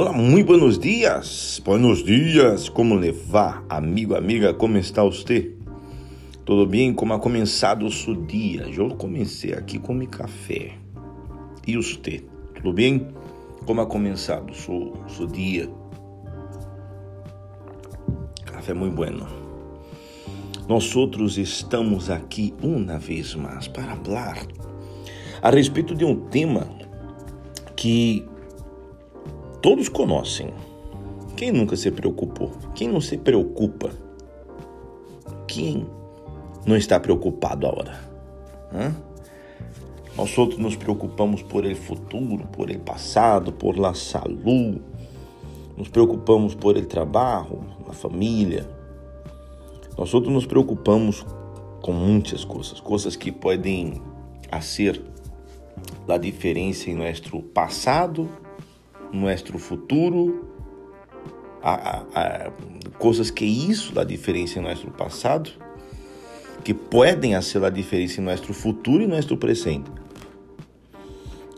Olá, muito buenos dias, buenos dias, como levar, amigo, amiga, como está você? Tudo bem? Como ha começado o seu dia? Eu comecei aqui com café. E você? Tudo bem? Como ha começado o seu, seu dia? Café muito bueno. Nós outros estamos aqui uma vez mais para falar a respeito de um tema que todos conhecem. Quem nunca se preocupou? Quem não se preocupa? Quem não está preocupado agora? Hã? Nós outros nos preocupamos por ele futuro, por ele passado, por la saúde, nos preocupamos por ele trabalho, a família. Nós outros nos preocupamos com muitas coisas, coisas que podem ser a diferença em nosso passado, nosso futuro, a, a, a, coisas que isso a diferença em nosso passado, que podem fazer a diferença em nosso futuro e nosso presente.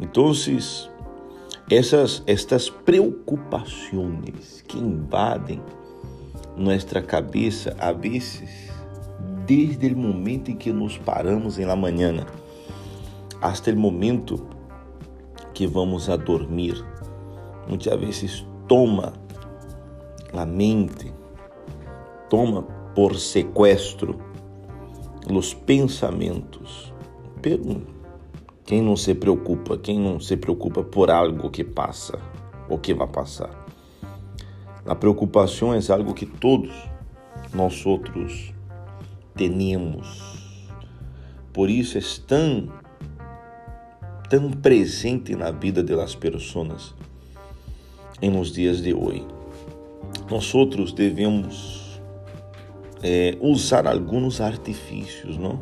Então, essas estas preocupações que invadem nossa cabeça, a vezes, desde o momento em que nos paramos em la manhã, até o momento que vamos a dormir, muitas vezes toma a mente, toma por sequestro os pensamentos. Quem não se preocupa, quem não se preocupa por algo que passa ou que vai passar. A preocupação é algo que todos nós outros temos. Por isso é tão tão presente na vida das pessoas em nos dias de hoje. Nós outros devemos é, usar alguns artifícios, não?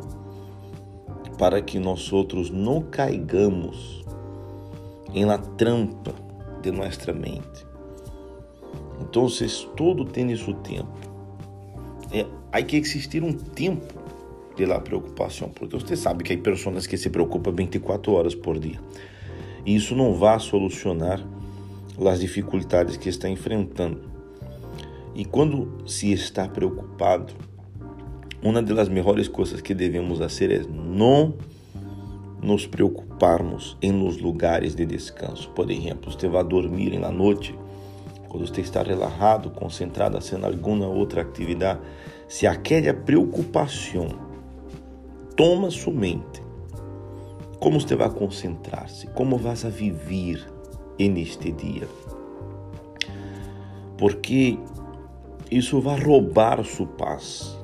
para que nós outros não caigamos em la trampa de nossa mente. Então, tudo tem seu tempo. É, há que existir um tempo de la preocupação, porque você sabe que há pessoas que se preocupam 24 horas por dia. E isso não vai solucionar as dificuldades que está enfrentando. E quando se está preocupado, uma das melhores coisas que devemos fazer é não nos preocuparmos em nos lugares de descanso. Por exemplo, você vai dormir na noite, quando você está relaxado, concentrado, fazendo alguma outra atividade, se aquela preocupação toma sua mente, como você vai concentrar-se? Como vas a viver neste dia? Porque isso vai roubar sua paz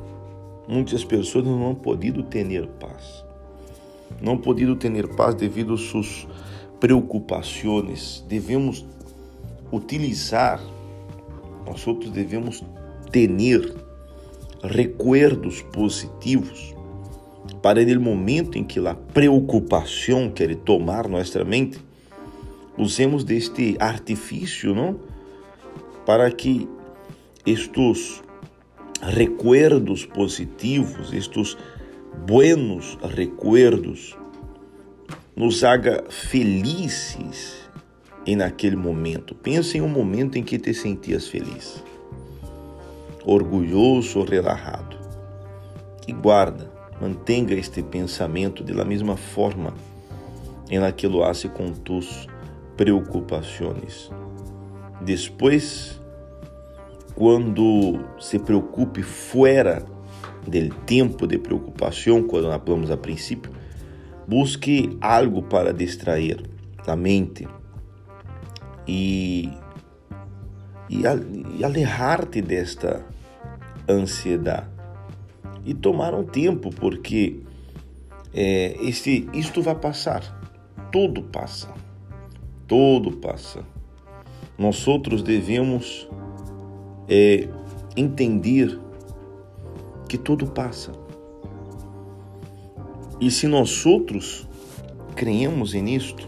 Muitas pessoas não han podido ter paz. Não podido ter paz devido às suas preocupações. Devemos utilizar, nós outros devemos ter recuerdos positivos para no momento em que a preocupação quer tomar nossa mente, usemos deste artifício, não? Para que estes recuerdos positivos, estes buenos recuerdos, nos haga felizes em aquele momento. Pensa em um momento em que te sentias feliz, orgulhoso relaxado. E guarda, mantenha este pensamento de la mesma forma em que lo hace com tus preocupações. Depois quando se preocupe fora do tempo de preocupação, quando falamos a princípio, busque algo para distrair a mente e, e, e alejar-te desta ansiedade e tomar um tempo, porque é, este, isto vai passar, tudo passa, tudo passa. Nós outros devemos é entender que tudo passa. E se nós outros cremos nisto,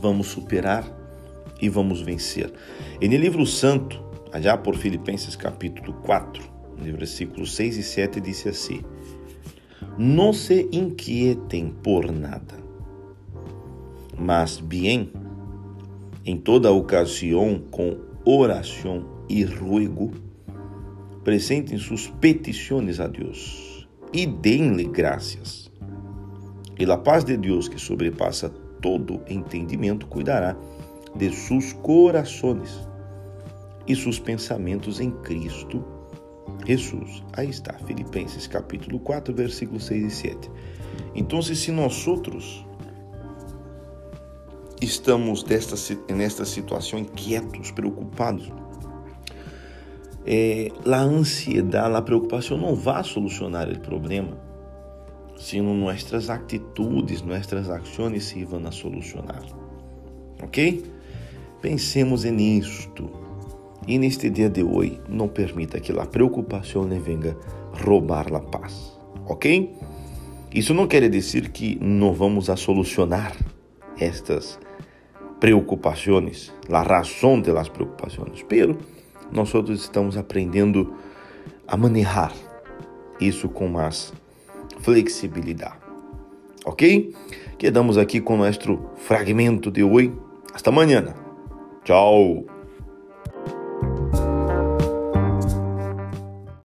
vamos superar e vamos vencer. E no livro santo, allá por Filipenses capítulo 4, no versículos 6 e 7, disse assim: Não se inquietem por nada, mas bem em toda ocasião com oração e ruego, apresentem suas petições a Deus e deem-lhe graças. E a paz de Deus, que sobrepassa todo entendimento, cuidará de seus corações e seus pensamentos em Cristo Jesus. Aí está, Filipenses capítulo 4, versículos 6 e 7. Então, se nós outros estamos desta, nesta situação inquietos, preocupados, é, a ansiedade, a preocupação não vai solucionar o problema, sino nossas atitudes, nossas ações se vão a solucionar. Ok? Pensemos nisto. E neste dia de hoje, não permita que a preocupação lhe venha roubar a paz. Ok? Isso não quer dizer que não vamos a solucionar estas preocupações, a razão de las preocupações, pero nós estamos aprendendo a manejar isso com mais flexibilidade. Ok? Quedamos aqui com nosso fragmento de hoje. Hasta amanhã. Tchau.